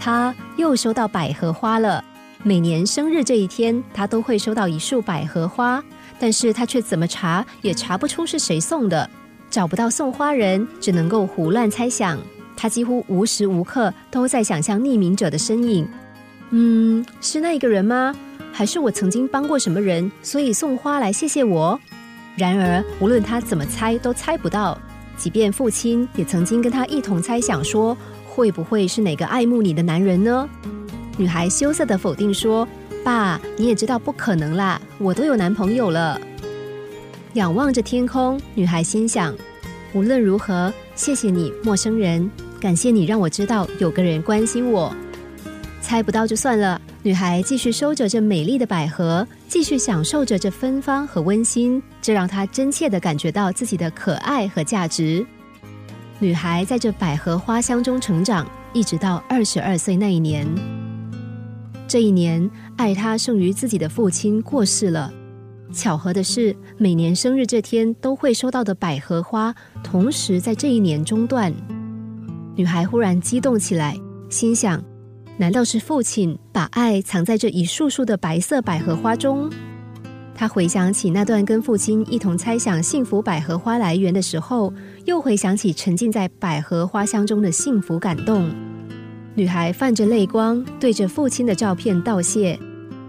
他又收到百合花了。每年生日这一天，他都会收到一束百合花，但是他却怎么查也查不出是谁送的，找不到送花人，只能够胡乱猜想。他几乎无时无刻都在想象匿名者的身影。嗯，是那一个人吗？还是我曾经帮过什么人，所以送花来谢谢我？然而，无论他怎么猜，都猜不到。即便父亲也曾经跟他一同猜想说，会不会是哪个爱慕你的男人呢？女孩羞涩的否定说：“爸，你也知道不可能啦，我都有男朋友了。”仰望着天空，女孩心想：“无论如何，谢谢你，陌生人，感谢你让我知道有个人关心我。”猜不到就算了，女孩继续收着这美丽的百合，继续享受着这芬芳和温馨，这让她真切的感觉到自己的可爱和价值。女孩在这百合花香中成长，一直到二十二岁那一年。这一年，爱她胜于自己的父亲过世了。巧合的是，每年生日这天都会收到的百合花，同时在这一年中断。女孩忽然激动起来，心想：难道是父亲把爱藏在这一束束的白色百合花中？她回想起那段跟父亲一同猜想幸福百合花来源的时候，又回想起沉浸在百合花香中的幸福感动。女孩泛着泪光，对着父亲的照片道谢。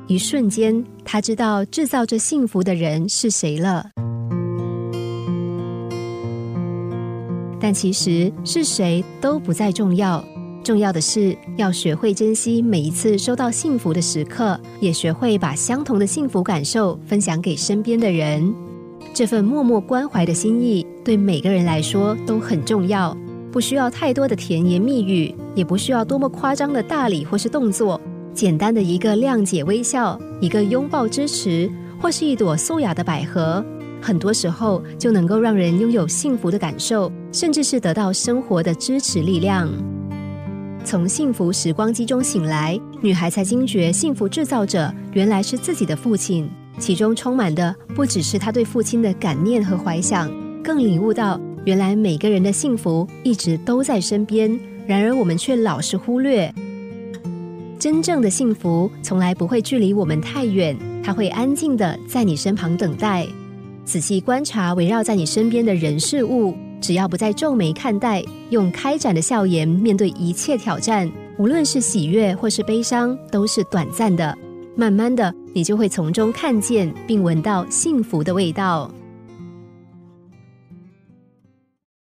一瞬间，她知道制造这幸福的人是谁了。但其实是谁都不再重要，重要的是要学会珍惜每一次收到幸福的时刻，也学会把相同的幸福感受分享给身边的人。这份默默关怀的心意，对每个人来说都很重要。不需要太多的甜言蜜语，也不需要多么夸张的大礼或是动作，简单的一个谅解微笑，一个拥抱支持，或是一朵素雅的百合，很多时候就能够让人拥有幸福的感受，甚至是得到生活的支持力量。从幸福时光机中醒来，女孩才惊觉，幸福制造者原来是自己的父亲，其中充满的不只是她对父亲的感念和怀想，更领悟到。原来每个人的幸福一直都在身边，然而我们却老是忽略。真正的幸福从来不会距离我们太远，它会安静的在你身旁等待。仔细观察围绕在你身边的人事物，只要不再皱眉看待，用开展的笑颜面对一切挑战，无论是喜悦或是悲伤，都是短暂的。慢慢的，你就会从中看见并闻到幸福的味道。